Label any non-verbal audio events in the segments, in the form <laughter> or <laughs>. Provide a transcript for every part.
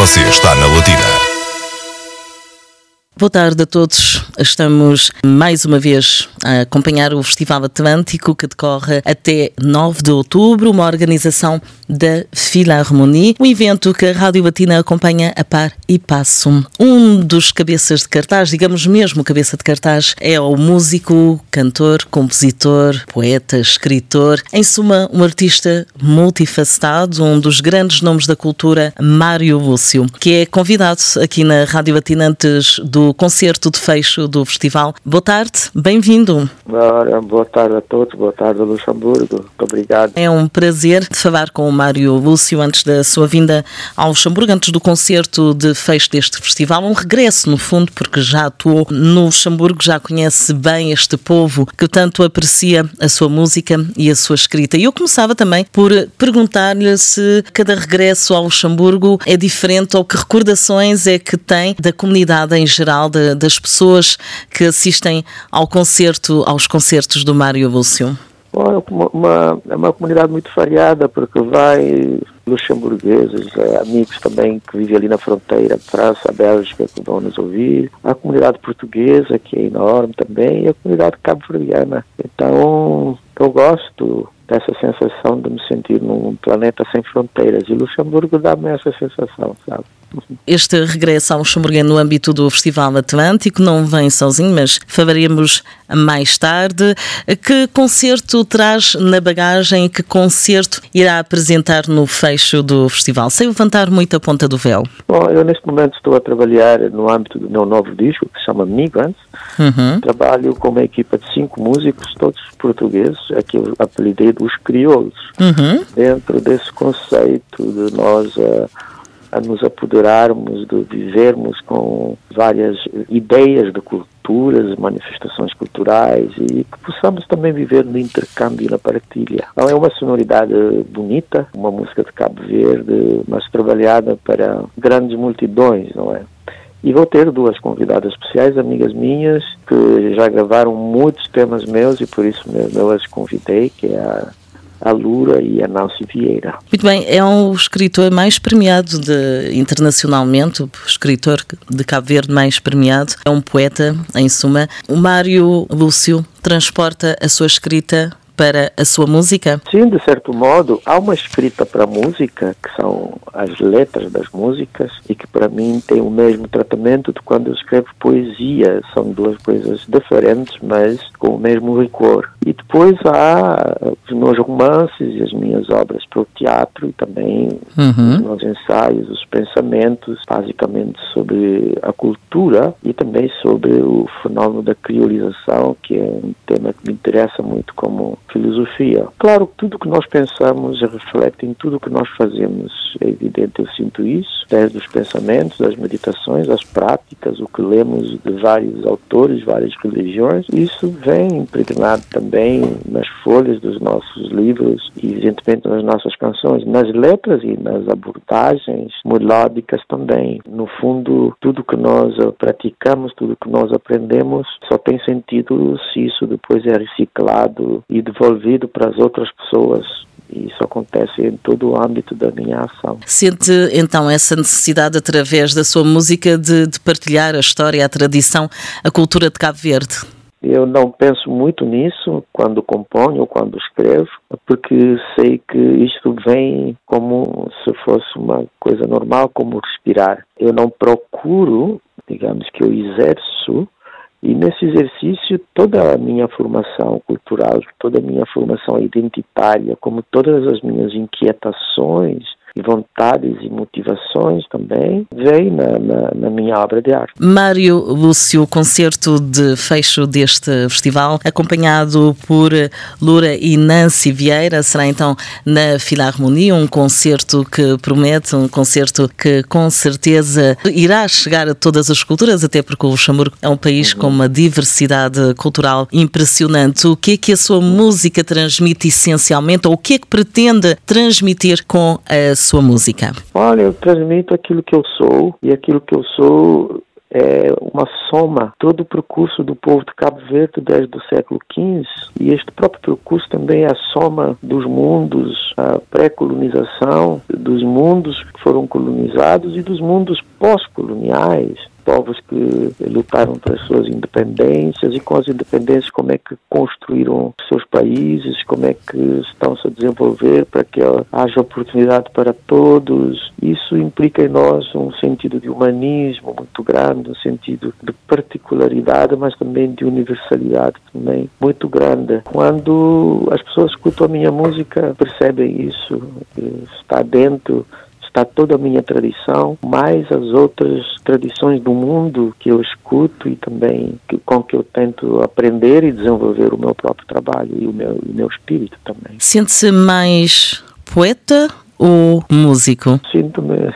Você está na Latina. Boa tarde a todos. Estamos mais uma vez a acompanhar o Festival Atlântico que decorre até 9 de outubro, uma organização da Philharmonie, um evento que a Rádio Batina acompanha a par e passo. Um dos cabeças de cartaz, digamos mesmo cabeça de cartaz, é o músico, cantor, compositor, poeta, escritor, em suma, um artista multifacetado, um dos grandes nomes da cultura, Mário Lúcio, que é convidado aqui na Rádio Batina antes do concerto de fecho do festival. Boa tarde, bem-vindo. Boa tarde a todos, boa tarde a Luxemburgo, muito obrigado. É um prazer falar com o Mário Lúcio antes da sua vinda ao Luxemburgo, antes do concerto de fecho deste festival. Um regresso, no fundo, porque já atuou no Luxemburgo, já conhece bem este povo que tanto aprecia a sua música e a sua escrita. E eu começava também por perguntar-lhe se cada regresso ao Luxemburgo é diferente ou que recordações é que tem da comunidade em geral geral de, das pessoas que assistem ao concerto, aos concertos do Mário Lúcio? Bom, é uma, é uma comunidade muito variada, porque vai luxemburgueses, é, amigos também que vivem ali na fronteira, França, Bélgica, que vão nos ouvir, a comunidade portuguesa, que é enorme também, e a comunidade cabo-verdiana. Então, eu gosto dessa sensação de me sentir num planeta sem fronteiras, e Luxemburgo dá-me essa sensação, sabe? Este regresso ao Luxemburgo no âmbito do Festival Atlântico não vem sozinho, mas falaremos mais tarde. Que concerto traz na bagagem? Que concerto irá apresentar no fecho do festival? Sem levantar muito a ponta do véu. Bom, eu neste momento estou a trabalhar no âmbito do meu novo disco, que se chama Migrants. Uhum. Trabalho com uma equipa de cinco músicos, todos portugueses, aqui eu apelidei os crioulos. Uhum. Dentro desse conceito de nós... Uh, a nos apoderarmos de vivermos com várias ideias de culturas, manifestações culturais e que possamos também viver no intercâmbio e na partilha. Então é uma sonoridade bonita, uma música de Cabo Verde, mas trabalhada para grandes multidões, não é? E vou ter duas convidadas especiais, amigas minhas, que já gravaram muitos temas meus e por isso mesmo eu as convidei, que é a a Lura e a Nancy Vieira. Muito bem, é um escritor mais premiado de, internacionalmente, o escritor de Cabo Verde mais premiado, é um poeta, em suma. O Mário Lúcio transporta a sua escrita para a sua música? Sim, de certo modo, há uma escrita para a música, que são as letras das músicas, e que para mim tem o mesmo tratamento de quando eu escrevo poesia. São duas coisas diferentes, mas com o mesmo rigor. E depois há os meus romances e as minhas obras para o teatro e também uhum. os meus ensaios, os pensamentos, basicamente sobre a cultura e também sobre o fenómeno da criolização, que é um tema que me interessa muito como filosofia. Claro que tudo que nós pensamos reflete em tudo que nós fazemos. É evidente, eu sinto isso, desde os pensamentos, as meditações, as práticas, o que lemos de vários autores, várias religiões. Isso vem impregnado também nas folhas dos nossos livros e, evidentemente, nas nossas canções, nas letras e nas abordagens melódicas também. No fundo, tudo que nós praticamos, tudo que nós aprendemos, só tem sentido se isso depois é reciclado e devolvido devolvido para as outras pessoas. E isso acontece em todo o âmbito da minha ação. Sente então essa necessidade, através da sua música, de, de partilhar a história, a tradição, a cultura de Cabo Verde? Eu não penso muito nisso quando componho ou quando escrevo, porque sei que isto vem como se fosse uma coisa normal, como respirar. Eu não procuro, digamos que eu exerço e nesse exercício, toda a minha formação cultural, toda a minha formação identitária, como todas as minhas inquietações, e vontades e motivações também vem na, na, na, minha obra de arte. Mário Lúcio, concerto de fecho deste festival, acompanhado por Lura e Nancy Vieira, será então na Filarmonia, um concerto que promete, um concerto que com certeza irá chegar a todas as culturas, até porque o Luxemburgo é um país uhum. com uma diversidade cultural impressionante. O que é que a sua música transmite essencialmente, ou o que é que pretende transmitir com a sua música? Olha, eu transmito aquilo que eu sou e aquilo que eu sou é uma soma, todo o percurso do povo de Cabo Verde desde o século XV, e este próprio percurso também é a soma dos mundos, a pré-colonização, dos mundos que foram colonizados e dos mundos pós-coloniais povos que lutaram pelas suas independências e com as independências como é que construíram seus países, como é que estão-se a desenvolver para que haja oportunidade para todos. Isso implica em nós um sentido de humanismo muito grande, um sentido de particularidade, mas também de universalidade também muito grande. Quando as pessoas escutam a minha música, percebem isso, está dentro está toda a minha tradição, mais as outras tradições do mundo que eu escuto e também que, com que eu tento aprender e desenvolver o meu próprio trabalho e o meu, o meu espírito também. Sente-se mais poeta ou músico? Sinto-me uh,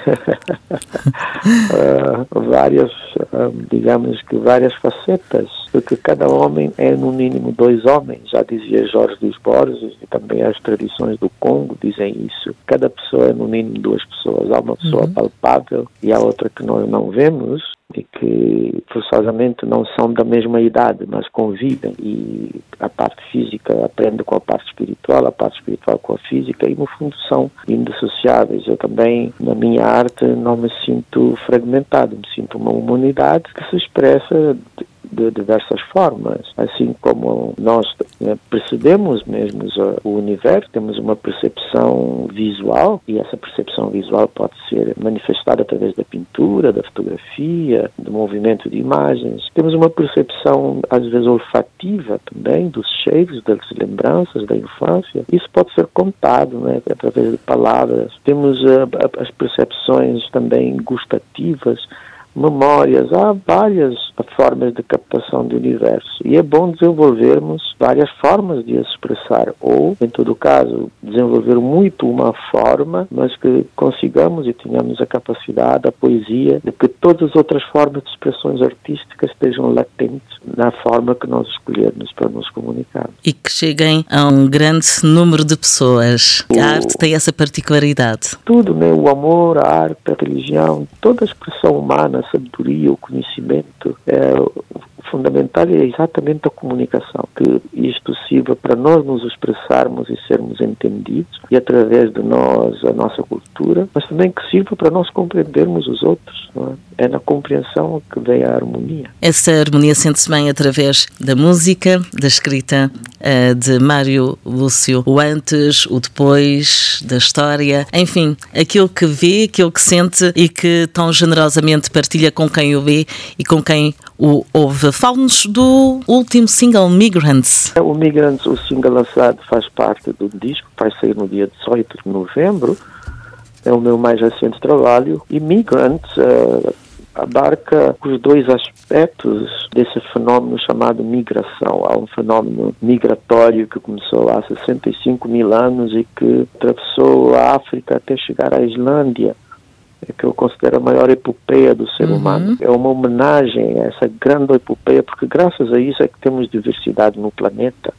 <laughs> várias, uh, digamos que várias facetas, porque cada homem é no mínimo dois homens, já dizia Jorge dos Borges, e também as tradições do Congo dizem isso. Cada pessoa é no mínimo duas pessoas, há uma pessoa uhum. palpável e há outra que nós não vemos, e que forçosamente não são da mesma idade, mas convivem e a parte física aprende com a parte espiritual, a parte espiritual com a física e no fundo são indissociáveis. Eu também na minha arte não me sinto fragmentado, me sinto uma humanidade que se expressa de diversas formas. Assim como nós né, percebemos mesmo o universo, temos uma percepção visual e essa percepção visual pode ser manifestada através da pintura, da fotografia, do movimento de imagens. Temos uma percepção às vezes olfativa também dos cheiros, das lembranças da infância. Isso pode ser contado né, através de palavras. Temos uh, as percepções também gustativas memórias, há várias formas de captação do universo e é bom desenvolvermos várias formas de expressar ou, em todo caso, desenvolver muito uma forma, mas que consigamos e tenhamos a capacidade, a poesia, de que todas as outras formas de expressões artísticas estejam latentes na forma que nós escolhermos para nos comunicar. E que cheguem a um grande número de pessoas. O... A arte tem essa particularidade. Tudo, né? O amor, a arte, a religião, toda a expressão humana a sabedoria, o conhecimento, é, fundamental é exatamente a comunicação, que isto sirva para nós nos expressarmos e sermos entendidos, e através de nós, a nossa cultura, mas também que sirva para nós compreendermos os outros. É? é? na compreensão que vem a harmonia. Essa harmonia sente-se bem através da música, da escrita uh, de Mário Lúcio, o antes, o depois, da história, enfim, aquilo que vê, aquilo que sente e que tão generosamente partilha com quem o vê e com quem o ouve. Fale-nos do último single, Migrants. O Migrants, o single lançado, faz parte do disco, vai sair no dia 18 de novembro. É o meu mais recente trabalho. E Migrants uh, abarca os dois aspectos desse fenómeno chamado migração. Há um fenómeno migratório que começou há 65 mil anos e que atravessou a África até chegar à Islândia que eu considero a maior epopeia do ser uhum. humano. É uma homenagem a essa grande epopeia, porque graças a isso é que temos diversidade no planeta.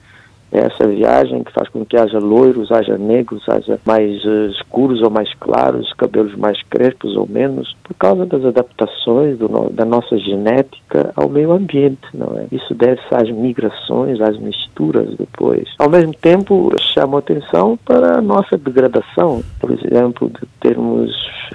É essa viagem que faz com que haja loiros, haja negros, haja mais uh, escuros ou mais claros, cabelos mais crespos ou menos, por causa das adaptações da nossa genética ao meio ambiente, não é? Isso deve-se às migrações, às misturas depois. Ao mesmo tempo, chama atenção para a nossa degradação, por exemplo, de termos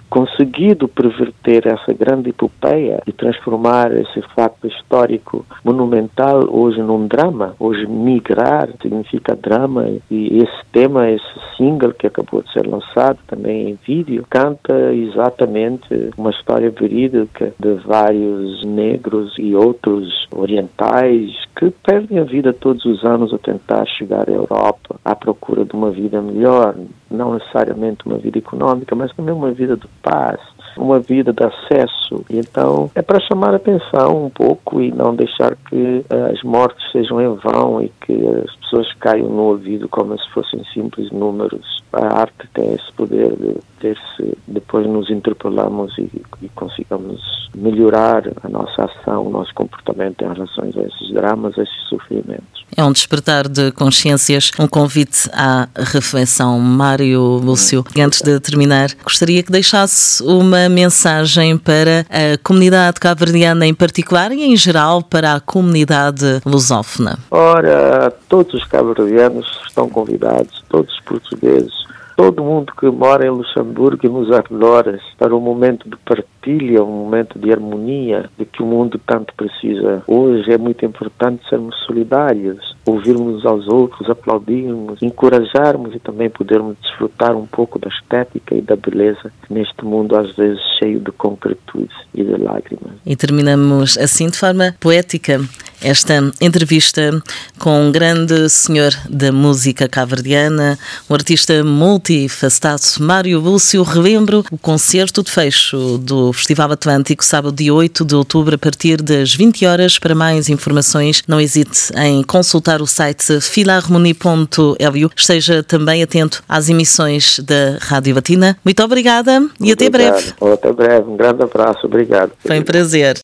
conseguido perverter essa grande epopeia e transformar esse facto histórico monumental hoje num drama. Hoje migrar significa drama e esse tema, esse single que acabou de ser lançado também em vídeo, canta exatamente uma história verídica de vários negros e outros orientais que perdem a vida todos os anos a tentar chegar à Europa à procura de uma vida melhor, não necessariamente uma vida econômica, mas também uma vida de paz, uma vida de acesso. Então é para chamar a atenção um pouco e não deixar que uh, as mortes sejam em vão e que as pessoas caiam no ouvido como se fossem simples números. A arte tem esse poder de ter se depois nos interpelamos e, e consigamos melhorar a nossa ação, o nosso comportamento em relação a esses dramas, a esses sofrimentos. É um despertar de consciências, um convite à reflexão. Mário Lúcio, antes de terminar, gostaria que deixasse uma mensagem para a comunidade cabo-verdiana em particular e em geral para a comunidade lusófona. Ora, todos os cabo-verdianos estão convidados, todos os portugueses, todo mundo que mora em Luxemburgo e nos arredores para um momento de partilha, um momento de harmonia, de que o mundo tanto precisa. Hoje é muito importante sermos solidários, ouvirmos aos outros, aplaudirmos, encorajarmos e também podermos desfrutar um pouco da estética e da beleza neste mundo às vezes cheio de concretude e de lágrimas. E terminamos assim de forma poética esta entrevista com um grande senhor da música caverdiana, um artista multifacetado, Mário Lúcio. Relembro o concerto de fecho do Festival Atlântico, sábado dia 8 de outubro, a partir das 20 horas. Para mais informações, não hesite em consultar o site filarmonie.lu. Esteja também atento às emissões da Rádio Batina. Muito obrigada e obrigado. até breve. Até breve. Um grande abraço. Obrigado. Foi um prazer.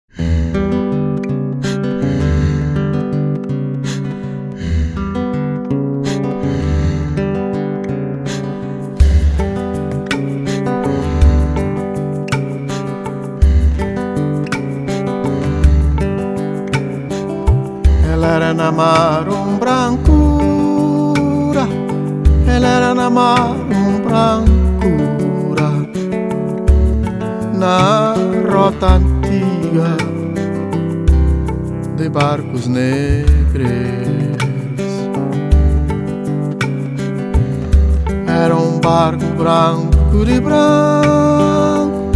Barcos negros. Era um barco branco de branco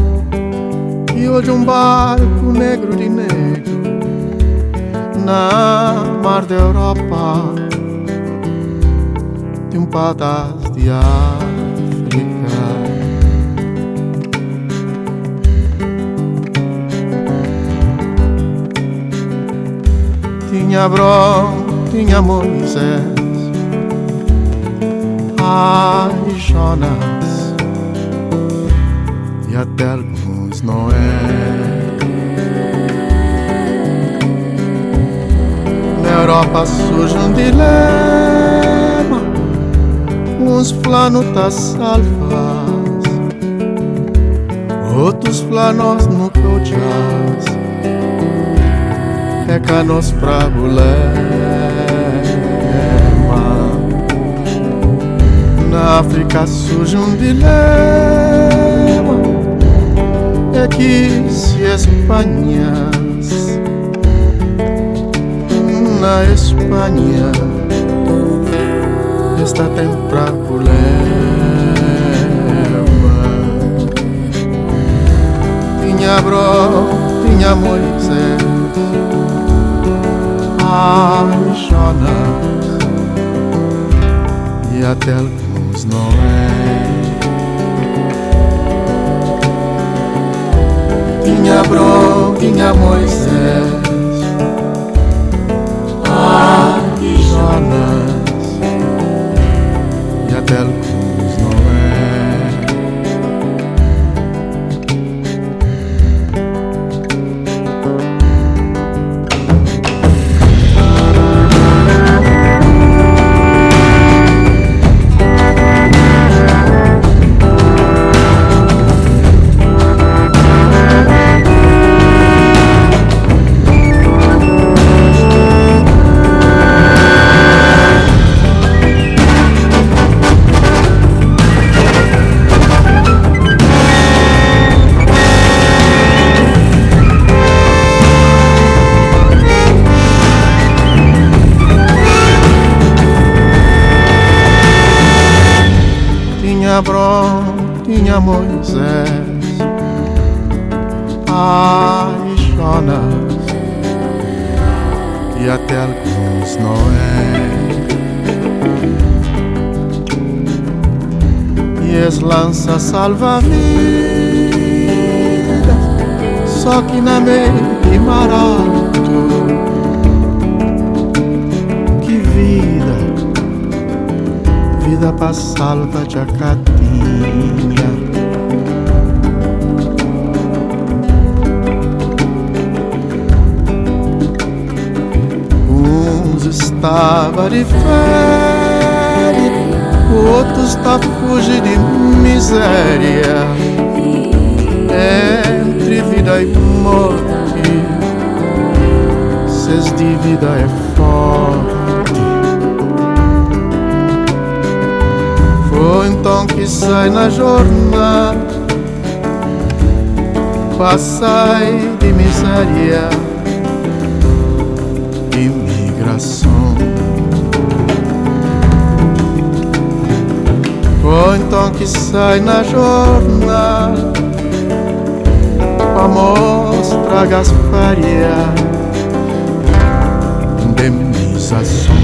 e hoje um barco negro de negro na mar da Europa de um pedaço de África. Tinha Abrão, tinha Moisés, ai Jonas e até alguns Noé. Europa surge um dilema Uns planetas salvas Outros planos no jazz Canos pra bulema Na África surge um dilema É que se Espanha na Espanha está temprano problema. Tinha Abrão, tinha Moisés Ai, Jonas E até alguns Noé Tinha Abrão, tinha Moisés. E até alguns. Tinha Moisés, ai Jonas e até alguns Noé. E as lanças salva-vidas, só que na meio de mar vida pra salva de acatinha. Uns estava de férias, outros tá fugindo de miséria. Entre vida e morte, cês de vida é forte. Então que sai na jornada, passai de miséria, imigração. Foi então que sai na jornada, pra mostrar Gasparia, indemnização.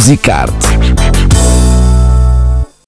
Musicarte